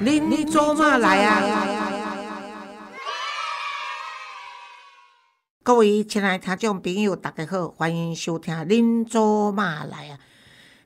您做嘛来啊？各位亲爱听众朋友，大家好，欢迎收听《恁做嘛来啊？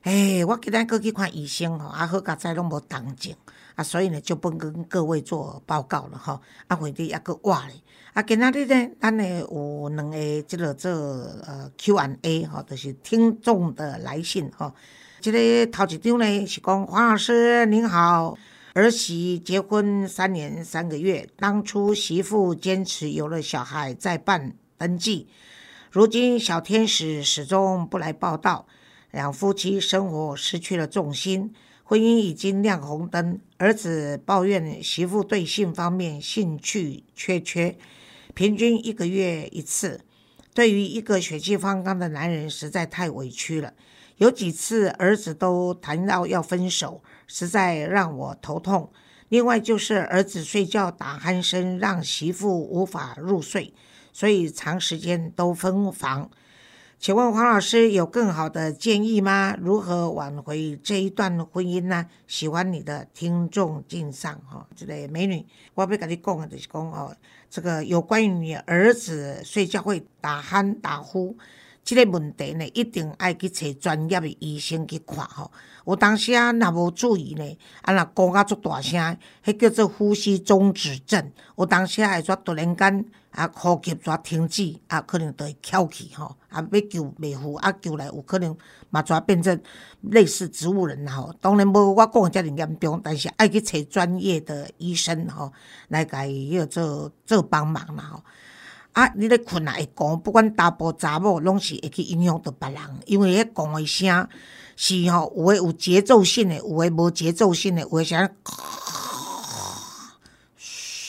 哎，我今日过去看医生吼，啊好佳在拢无动静，啊所以呢就不跟各位做报告了吼，啊或者抑个话咧，啊今仔日呢，咱呢有两个即个做呃 Q&A 吼，就是听众的来信吼。即个头一张呢是讲黄老师您好，儿媳结婚三年三个月，当初媳妇坚持有了小孩再办登记，如今小天使始终不来报道，两夫妻生活失去了重心，婚姻已经亮红灯。儿子抱怨媳妇对性方面兴趣缺缺，平均一个月一次，对于一个血气方刚的男人实在太委屈了。有几次儿子都谈到要分手，实在让我头痛。另外就是儿子睡觉打鼾声，让媳妇无法入睡，所以长时间都分房。请问黄老师有更好的建议吗？如何挽回这一段婚姻呢？喜欢你的听众敬上哈，这个美女，我要跟你讲的就是讲哦，这个有关于你儿子睡觉会打鼾打呼。即个问题呢，一定爱去找专业的医生去看吼。有当时啊，若无注意呢，啊，若讲啊足大声，迄叫做呼吸中止症。有当时啊，会煞突然间啊，呼吸煞停止，啊，可能就会翘起吼，啊，要救袂赴，啊，救来有可能嘛，煞变成类似植物人吼。当然无我讲遮尔严重，但是爱去找专业的医生吼，来甲伊迄做做帮忙啦吼。啊！你咧困也会讲，不管查甫查某，拢是会去影响到别人，因为迄讲诶声是吼，有诶有节奏性诶，有诶无节奏性诶，有诶声，嘘，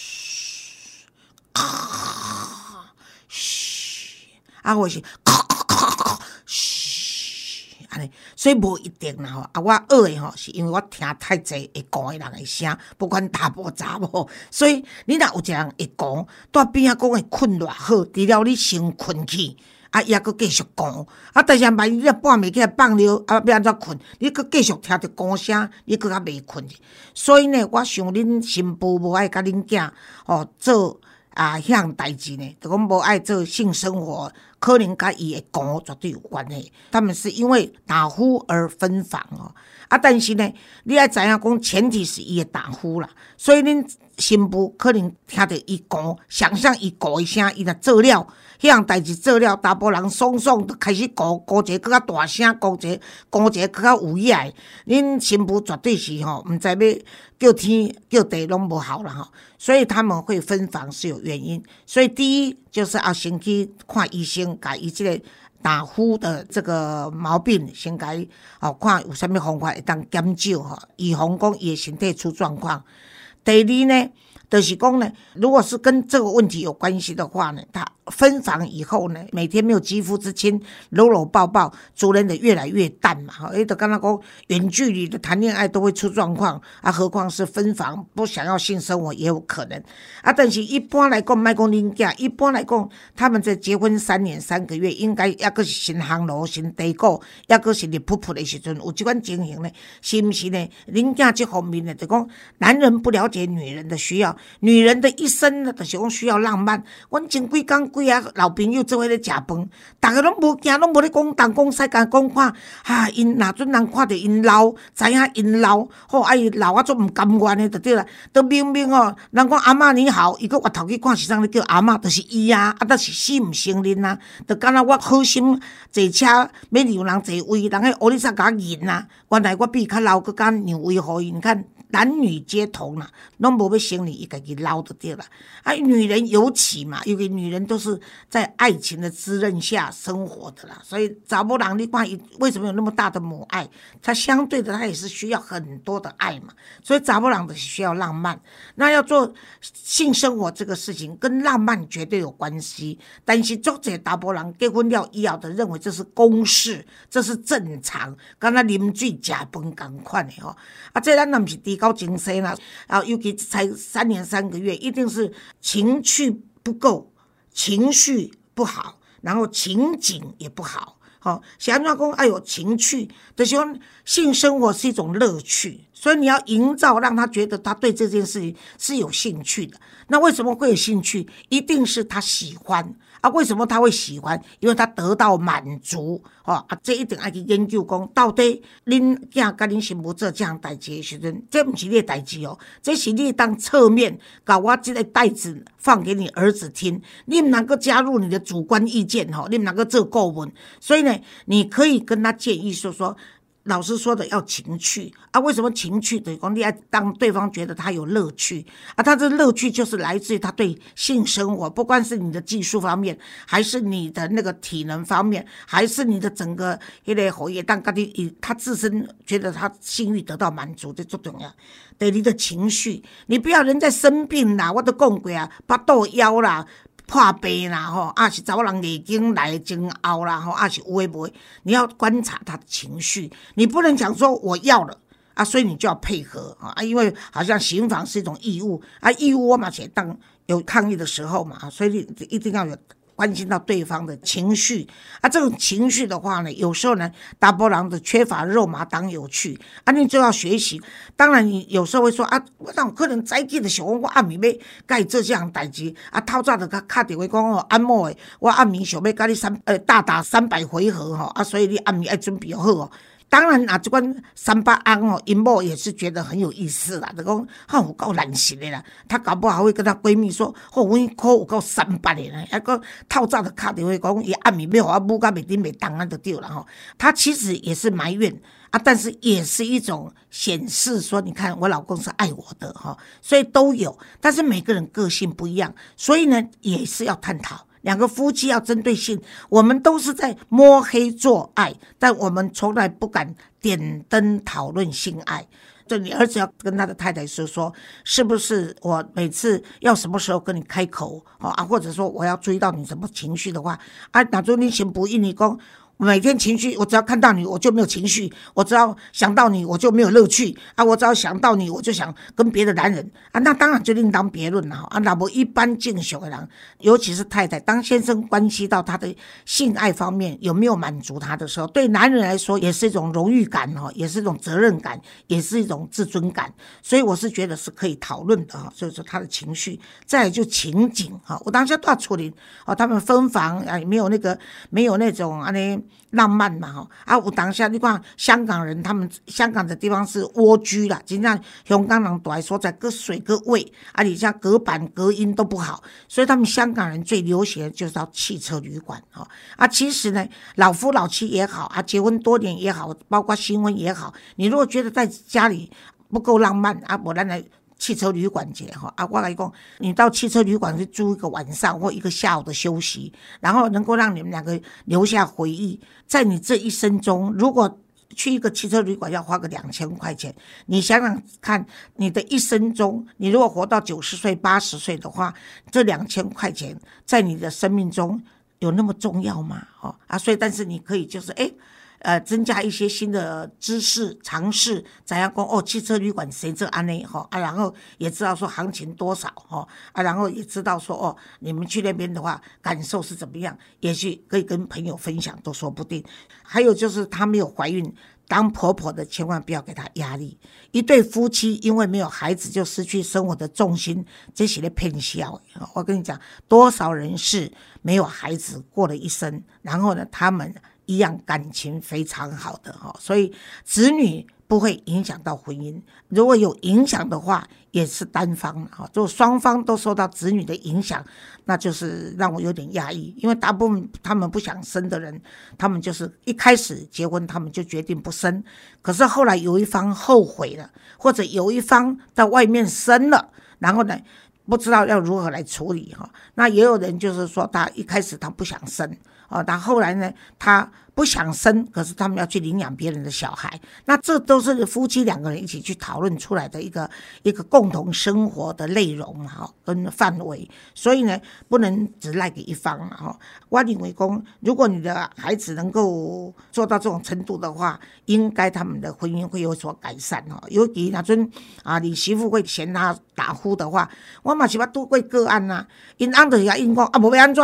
嘘，啊，我是。所以无一定啦吼，啊，我学诶吼，是因为我听太济会讲诶人诶声，不管查甫查某，所以你若有一个人会讲，在边仔讲会困偌好，除了你先困去，啊，抑佫继续讲，啊，但是万一你半暝起来放尿，啊，要安怎困？你佫继续听着讲声，你佫较袂困去。所以呢，我想恁新妇无爱甲恁囝吼做啊，迄项代志呢，就讲无爱做性生活。可能甲伊的讲绝对有关系，他们是因为打呼而分房哦。啊，但是呢，你爱知影讲，前提是伊的打呼啦，所以恁新妇可能听着伊讲，想象伊讲一声，伊若做了，迄项代志做了，查甫人爽爽都开始讲，讲一个更较大声，讲一个讲一个更较有爱。恁新妇绝对是吼，毋知要叫天叫地拢无效啦吼。所以他们会分房是有原因。所以第一就是要先去看医生，甲伊即个。打呼的这个毛病，先甲伊哦看有啥物方法会当减少吼，预防讲伊的身体出状况。第二呢，就是讲呢，如果是跟这个问题有关系的话呢，他。分房以后呢，每天没有肌肤之亲，搂搂抱抱，主人的越来越淡嘛。哈，哎，都刚刚讲远距离的谈恋爱都会出状况啊，何况是分房不想要性生活也有可能啊。但是一般来讲，卖讲恁囝，一般来讲，他们在结婚三年三个月，应该抑个是新行路、新地固，抑个是热扑扑的时阵，有即款情形呢，是毋是呢？恁囝这方面呢，就讲男人不了解女人的需要，女人的一生呢，就是讲需要浪漫。阮前几工。几啊老朋友做伙咧食饭，逐个拢无惊，拢无咧讲东讲西，甲讲看，哈因若阵人看着因老，知影因老，吼啊伊老啊足毋甘愿诶，就对啦。都明明哦，人讲阿嬷你好，伊个回头去看是啥咧叫阿嬷，就是伊啊，啊，但是死毋承认啊，就敢若我好心坐车要让人坐位，人迄乌里煞甲我认啊，原来我比较老，佮敢让位互伊，你看。男女皆同啦，拢无要生你一家己捞得掉啦。啊，女人尤其嘛，因为女人都是在爱情的滋润下生活的啦，所以找不郎你看为什么有那么大的母爱？他相对的，他也是需要很多的爱嘛。所以找不郎的需要浪漫，那要做性生活这个事情跟浪漫绝对有关系。但是作者达波郎结婚了以后的认为这是公事，这是正常，跟他啉水食饭共款的哦。啊，这咱那不是低。高精神啦，然后尤其才三年三个月，一定是情趣不够，情绪不好，然后情景也不好。好，想要讲，哎呦，情趣，就是讲性生活是一种乐趣。所以你要营造让他觉得他对这件事情是有兴趣的。那为什么会有兴趣？一定是他喜欢。啊，为什么他会喜欢？因为他得到满足，哦啊，这一定要去研究讲，到底恁囝甲恁媳妇做这样代志的时阵，这不是你的代志哦，这是你当侧面把我这个袋子放给你儿子听，你唔能够加入你的主观意见，吼，你唔能够做顾问，所以呢，你可以跟他建议说说。老师说的要情趣啊？为什么情趣？等于讲你要当对方觉得他有乐趣啊？他的乐趣就是来自于他对性生活，不管是你的技术方面，还是你的那个体能方面，还是你的整个一类活跃，但他的他自身觉得他性欲得到满足，这最重要。对你的情绪，你不要人在生病啦，我都讲过啊，八肚腰啦。怕病啦吼，啊是查某人已经来真熬啦吼，啊是有诶无？你要观察他的情绪，你不能讲说我要了啊，所以你就要配合啊，因为好像刑房是一种义务啊，义务我嘛且当有抗议的时候嘛，所以你一定要有。关心到对方的情绪啊，这种情绪的话呢，有时候呢，大波浪的缺乏肉麻当有趣啊，你就要学习。当然，你有时候会说啊，我让可能再见的时候，我暗暝要该做这项代志啊，透早就卡卡电话讲哦，按摩的，我暗暝想要跟你三呃大打三百回合哈啊，所以你暗暝要准备好哦。当然啊，这关三八安哦，尹某也是觉得很有意思啦。就讲哈，我够难行的啦。她搞不好会跟她闺蜜说：“哦，我可有够三八的啦。”一个套炸的卡就会讲，伊暗暝要互我母甲袂顶袂当啊，就对了吼。她其实也是埋怨啊，但是也是一种显示说，你看我老公是爱我的哈，所以都有。但是每个人个性不一样，所以呢，也是要探讨。两个夫妻要针对性，我们都是在摸黑做爱，但我们从来不敢点灯讨论性爱。就你儿子要跟他的太太说说，是不是我每次要什么时候跟你开口啊？或者说我要注意到你什么情绪的话啊？哪中你行不应你讲。每天情绪，我只要看到你，我就没有情绪；我只要想到你，我就没有乐趣啊！我只要想到你，我就想跟别的男人啊！那当然就另当别论了！啊，那么一般敬雄的人，尤其是太太，当先生关系到他的性爱方面有没有满足他的时候，对男人来说也是一种荣誉感哈，也是一种责任感，也是一种自尊感。所以我是觉得是可以讨论的哈。所以说他的情绪，再就情景哈，我当下都要处理哦。他们分房啊，没有那个，没有那种啊那。浪漫嘛吼，啊，有当下你看香港人，他们香港的地方是蜗居啦，真正香港人住来所在，隔水隔位，啊，你像隔板隔音都不好，所以他们香港人最流行的就是到汽车旅馆哦。啊，其实呢，老夫老妻也好，啊，结婚多年也好，包括新婚也好，你如果觉得在家里不够浪漫啊，我来来。汽车旅馆节哈啊，我来讲，你到汽车旅馆去住一个晚上或一个下午的休息，然后能够让你们两个留下回忆。在你这一生中，如果去一个汽车旅馆要花个两千块钱，你想想看，你的一生中，你如果活到九十岁、八十岁的话，这两千块钱在你的生命中有那么重要吗？哦啊，所以但是你可以就是哎。呃，增加一些新的知识尝试，怎样讲哦？汽车旅馆谁这安内哈啊？然后也知道说行情多少哈啊？然后也知道说哦，你们去那边的话感受是怎么样？也许可以跟朋友分享，都说不定。还有就是她没有怀孕，当婆婆的千万不要给她压力。一对夫妻因为没有孩子就失去生活的重心，这些的偏笑。我跟你讲，多少人是没有孩子过了一生，然后呢，他们。一样感情非常好的哈，所以子女不会影响到婚姻。如果有影响的话，也是单方的哈，就双方都受到子女的影响，那就是让我有点压抑。因为大部分他们不想生的人，他们就是一开始结婚，他们就决定不生。可是后来有一方后悔了，或者有一方在外面生了，然后呢，不知道要如何来处理哈。那也有人就是说，他一开始他不想生。哦，但后来呢，他不想生，可是他们要去领养别人的小孩，那这都是夫妻两个人一起去讨论出来的一个一个共同生活的内容哈，跟范围，所以呢，不能只赖给一方哈。我认为公，如果你的孩子能够做到这种程度的话，应该他们的婚姻会有所改善哈。尤其那阵啊，你媳妇会嫌他打呼的话，我嘛是捌拄过个案呐，因安德也因讲啊，无要安怎？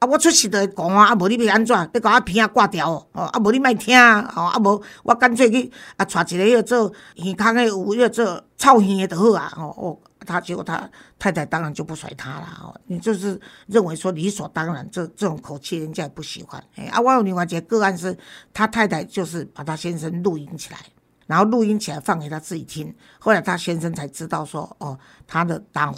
啊，我出事就会讲啊，啊，无你要安怎？你甲我片啊挂掉哦，哦啊，无你莫听哦，啊，无我干脆去啊，带一个要做耳康的，有要做臭耳的就好啊，哦哦，他结果他太太当然就不甩他了哦，你就是认为说理所当然，这这种口气人家也不喜欢。哎，啊，我有另外一个个案是，他太太就是把他先生录音起来。然后录音起来放给他自己听，后来他先生才知道说，哦，他的胆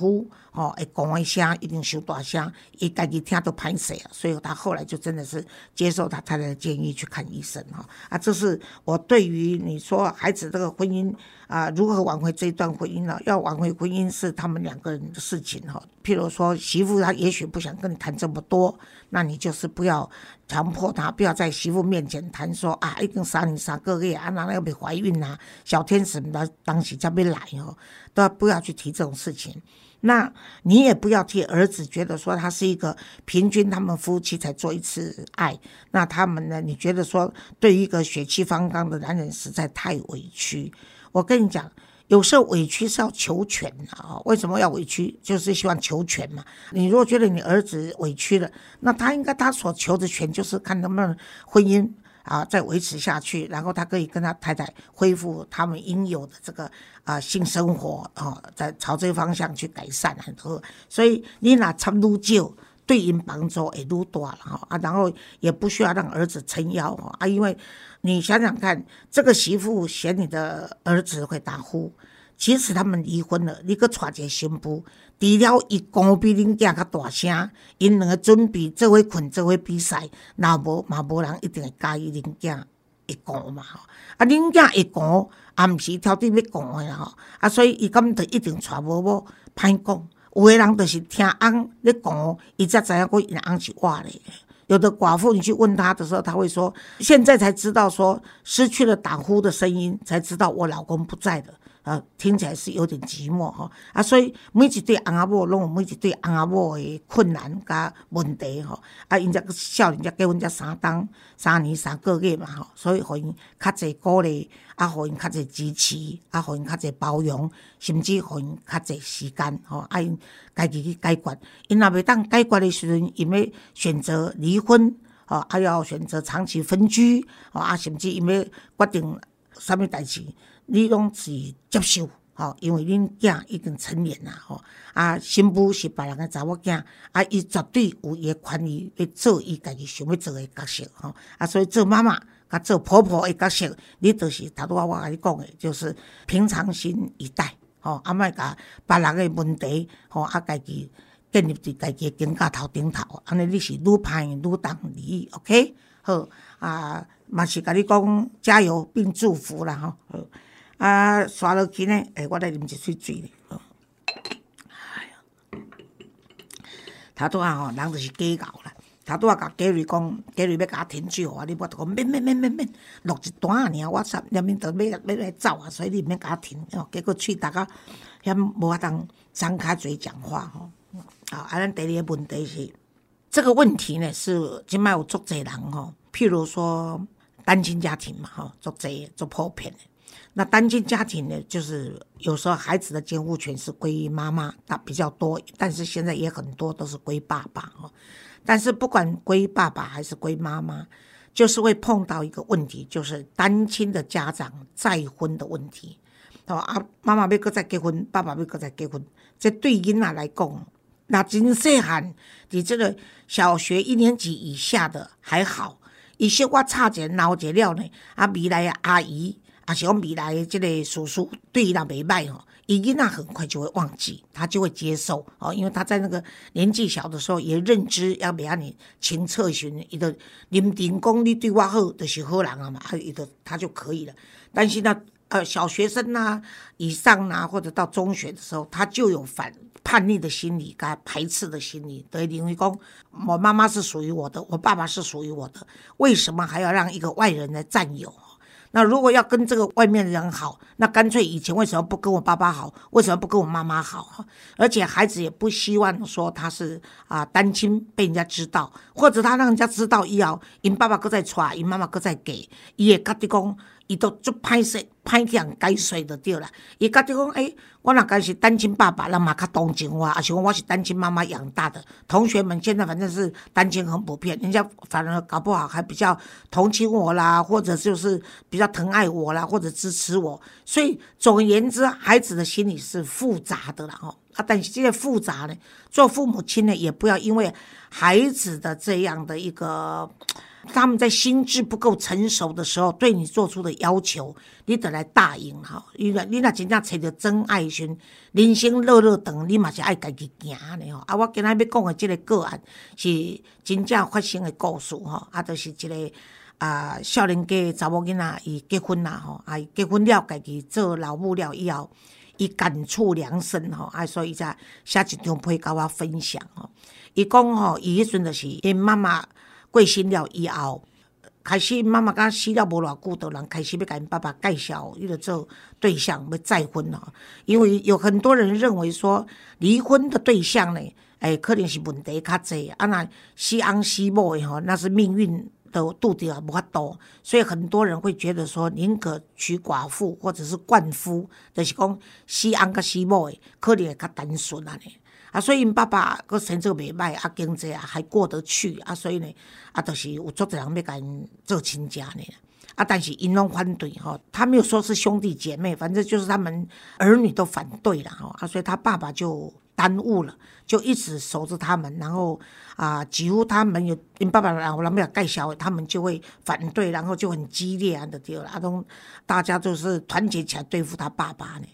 哦，会讲一声一定收大声，伊家己听都歹势啊，所以他后来就真的是接受他太太的建议去看医生哈啊，这是我对于你说孩子这个婚姻啊，如何挽回这一段婚姻呢？要挽回婚姻是他们两个人的事情哈。譬如说媳妇她也许不想跟你谈这么多，那你就是不要。强迫他不要在媳妇面前谈说啊，已经三年三个月啊，那要被怀孕啊，小天使那当时才没来哦，都不要去提这种事情。那你也不要替儿子觉得说他是一个平均他们夫妻才做一次爱，那他们呢？你觉得说对一个血气方刚的男人实在太委屈。我跟你讲。有时候委屈是要求全啊！为什么要委屈？就是希望求全嘛。你如果觉得你儿子委屈了，那他应该他所求的全就是看能不能婚姻啊再维持下去，然后他可以跟他太太恢复他们应有的这个啊性生活啊，在朝这个方向去改善很多。所以你拿差不多就对应帮助也都多了哈啊，然后也不需要让儿子撑腰啊，因为。你想想看，这个媳妇嫌你的儿子会打呼，即使他们离婚了，你搁娶一个新妇，除了伊讲比恁囝较大声，因两个准备做伙困，做伙比赛，那无嘛无人一定会介意恁囝会讲嘛吼。啊，恁囝会讲，也毋是挑剔要讲的吼。啊，所以伊咁就一定娶某某歹讲。有的人就是听翁咧讲，伊才知影讲因翁是活咧。有的寡妇，你去问她的时候，她会说：“现在才知道，说失去了打呼的声音，才知道我老公不在的。”啊，听起来是有点寂寞吼。啊，所以每一对翁仔某拢有每一对翁仔某的困难甲问题吼。啊，因只少年才结婚才三当三年三个月嘛吼，所以互因较侪鼓励，啊，互因较侪支持，啊，互因较侪包容，甚至互因较侪时间吼，啊，因家己去解决。因若袂当解决的时阵，因要选择离婚，吼，啊，要选择长期分居，吼，啊，甚至因要决定啥物代志。你拢是接受，吼，因为恁囝已经成年啦，吼，啊，新妇是别人的查某囝，啊，伊绝对有伊的权利去做伊家己想要做的角色，吼，啊，所以做妈妈甲做婆婆的角色，你就是头拄仔我甲你讲的，就是平常心以待，吼，啊，莫甲别人的问题，吼，啊，家己建立伫家己的肩胛头顶头，安尼你是愈歹愈当利，OK，好，啊，嘛是甲你讲加油并祝福啦，吼。啊，刷落去呢，诶，我来啉一喙水咧。哎呀，头拄啊吼，人就是计较啦。头拄啊，甲嘉瑞讲，嘉瑞要甲我停酒啊，你无得讲免免免免免，落一段尔，我煞连面都要要来走啊，所以你免甲我停。哦，结果喙大家遐无法当张开嘴讲话吼。啊，啊，咱第二个问题是，这个问题呢是即摆有足侪人吼，譬如说单亲家庭嘛吼，足侪足普遍的。那单亲家庭呢，就是有时候孩子的监护权是归妈妈，那比较多，但是现在也很多都是归爸爸哦。但是不管归爸爸还是归妈妈，就是会碰到一个问题，就是单亲的家长再婚的问题。哦啊，妈妈要搁再结婚，爸爸要搁再结婚，这对囡仔来讲，那真细汉，你这个小学一年级以下的还好，一些我差点闹结了呢，啊，未来阿姨。啊，是讲未来的这个叔叔对伊那袂歹吼，伊囡仔很快就会忘记，他就会接受哦，因为他在那个年纪小的时候也认知要比你勤测询，伊的认定讲你对我好就是好人啊嘛，啊，伊的他就可以了。但是呢，呃，小学生呐以上呐，或者到中学的时候，他就有反叛逆的心理，跟排斥的心理，对，因为讲我妈妈是属于我的，我爸爸是属于我的，为什么还要让一个外人来占有？那如果要跟这个外面的人好，那干脆以前为什么不跟我爸爸好？为什么不跟我妈妈好？而且孩子也不希望说他是啊单亲被人家知道，或者他让人家知道以后，因爸爸哥在传，因妈妈哥在给，也觉得讲，伊都足歹势歹强解说就对啦。伊觉得讲，诶、我若家是单亲爸爸，人嘛较同情我，还是讲我是单亲妈妈养大的。同学们现在反正是单亲很普遍，人家反而搞不好还比较同情我啦，或者就是比较疼爱我啦，或者支持我。所以总而言之，孩子的心理是复杂的啦，吼。啊，但是这些复杂呢，做父母亲呢，也不要因为孩子的这样的一个。他们在心智不够成熟的时候，对你做出的要求，你得来答应哈。你若你若真正找到真爱时，人生乐乐等，你嘛是爱家己行的吼。啊，我今仔要讲的这个个案是真正发生的故事吼，啊，就是一个啊少年家查某囡仔伊结婚啦吼，啊结婚了，家己做老母了以后，伊感触良深吼，啊，所以才写一张批甲我分享吼。伊讲吼，伊迄阵就是因妈妈。过身了以后，开始妈妈甲死了无偌久，就人开始要甲因爸爸介绍伊个做对象要再婚咯。因为有很多人认为说，离婚的对象呢，诶，可能是问题较济，啊，那死翁死某的吼，那是命运的注定无法多，所以很多人会觉得说，宁可娶寡妇或者是冠夫，就是讲西安甲死某的，可能会较单纯安尼。啊，所以因爸爸个成绩袂歹，啊，经济啊还过得去，啊，所以呢，啊，就是有足多人要甲因做亲家呢。啊，但是因拢反对吼，他没有说是兄弟姐妹，反正就是他们儿女都反对了吼，啊，所以他爸爸就耽误了，就一直守着他们，然后啊，几乎他们有因爸爸然后人要介绍，他们就会反对，然后就很激烈啊的对了，啊，都大家都是团结起来对付他爸爸呢。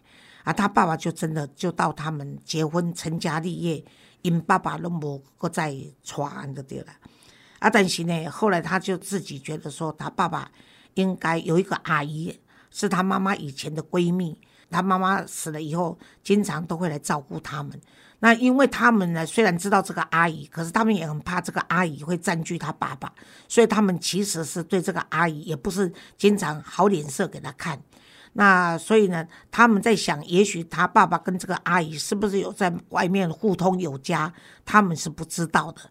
啊，他爸爸就真的就到他们结婚成家立业，因爸爸拢无搁再传的对了。啊，但是呢，后来他就自己觉得说，他爸爸应该有一个阿姨，是他妈妈以前的闺蜜。他妈妈死了以后，经常都会来照顾他们。那因为他们呢，虽然知道这个阿姨，可是他们也很怕这个阿姨会占据他爸爸，所以他们其实是对这个阿姨也不是经常好脸色给他看。那所以呢，他们在想，也许他爸爸跟这个阿姨是不是有在外面互通有加，他们是不知道的。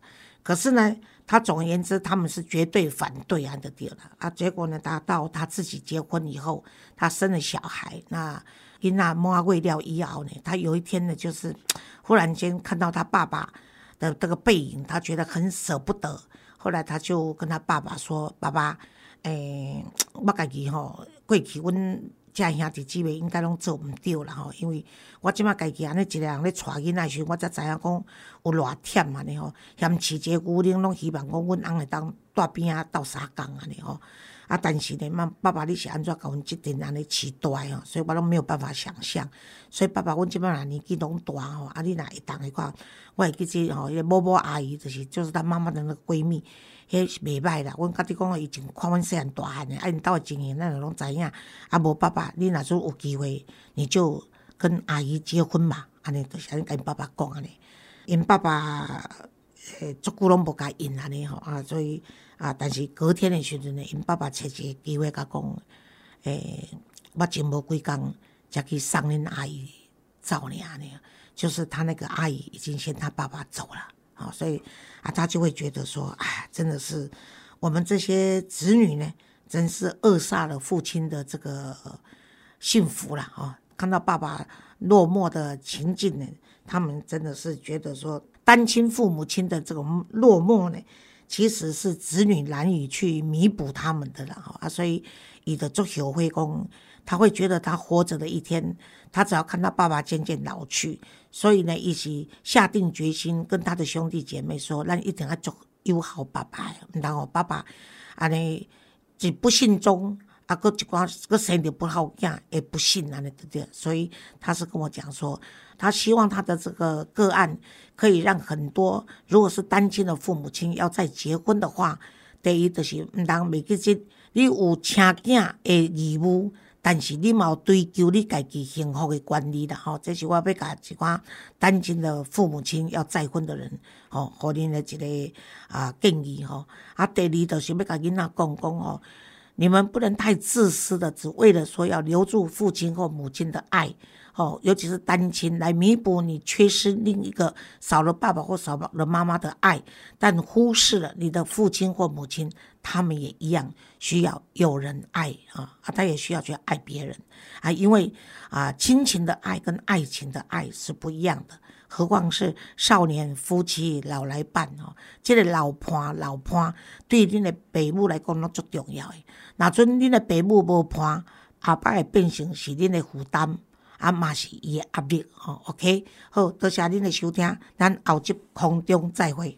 可是呢，他总而言之，他们是绝对反对安德烈了啊。结果呢，他到他自己结婚以后，他生了小孩，那因那摸未料以后呢，他有一天呢，就是 忽然间看到他爸爸的这个背影，他觉得很舍不得。后来他就跟他爸爸说：“爸爸，诶，我家己吼过去阮。”遮兄弟姊妹应该拢做毋着啦吼，因为我即马家己安尼一个人咧带囡仔时，我才知影讲有偌忝安尼吼，嫌饲一个牛奶拢希望讲阮翁会当带边仔斗相共安尼吼。啊，但是呢，妈爸爸你是安怎甲阮即阵安尼饲大吼，所以我拢没有办法想象。所以爸爸，阮即摆若年纪拢大吼，啊，你若会当会看，我会记即吼，迄个某某阿姨就是就是她妈妈的那个闺蜜。迄是袂歹啦，阮甲你讲，以前看阮细汉大汉诶，啊，因兜诶情形，咱就拢知影。啊，无爸爸，你若说有机会，你就跟阿姨结婚嘛，安尼就是安尼甲因爸爸讲安尼。因爸爸诶，足久拢无甲因安尼吼，啊，所以啊，但是隔天诶时阵呢，因爸爸找一个机会甲讲，诶，我前无几工才去送恁阿姨走呢，安尼，就是他那个阿姨已经先他爸爸走了。好，所以啊，他就会觉得说，哎，真的是我们这些子女呢，真是扼杀了父亲的这个幸福了啊！看到爸爸落寞的情景呢，他们真的是觉得说，单亲父母亲的这种落寞呢，其实是子女难以去弥补他们的了啊！所以，你的足球会公，他会觉得他活着的一天。他只要看到爸爸渐渐老去，所以呢，一起下定决心跟他的兄弟姐妹说：“咱一定要做友好爸爸。”然后爸爸安尼是不幸中啊，个一寡个生的不好囝，也不幸安尼对对？所以他是跟我讲说，他希望他的这个个案可以让很多如果是单亲的父母亲要再结婚的话，第一就是唔当未记即你有请囝的义务。但是你冇追求你家己幸福的权利啦，吼，这是我要甲一寡单亲的父母亲要再婚的人，吼，互恁的一个啊建议吼。啊，第二就是要甲囡仔讲讲吼，你们不能太自私的，只为了说要留住父亲或母亲的爱。哦，尤其是单亲来弥补你缺失另一个少了爸爸或少了妈妈的爱，但忽视了你的父亲或母亲，他们也一样需要有人爱啊啊，他也需要去爱别人啊，因为啊，亲情的爱跟爱情的爱是不一样的，何况是少年夫妻老来伴哦，这个老伴老伴对恁的父母来讲拢足重要的，那阵恁的父母无伴，阿爸会变成是恁的负担。啊，嘛是伊诶压力吼，OK，好，多谢恁诶收听，咱后集空中再会。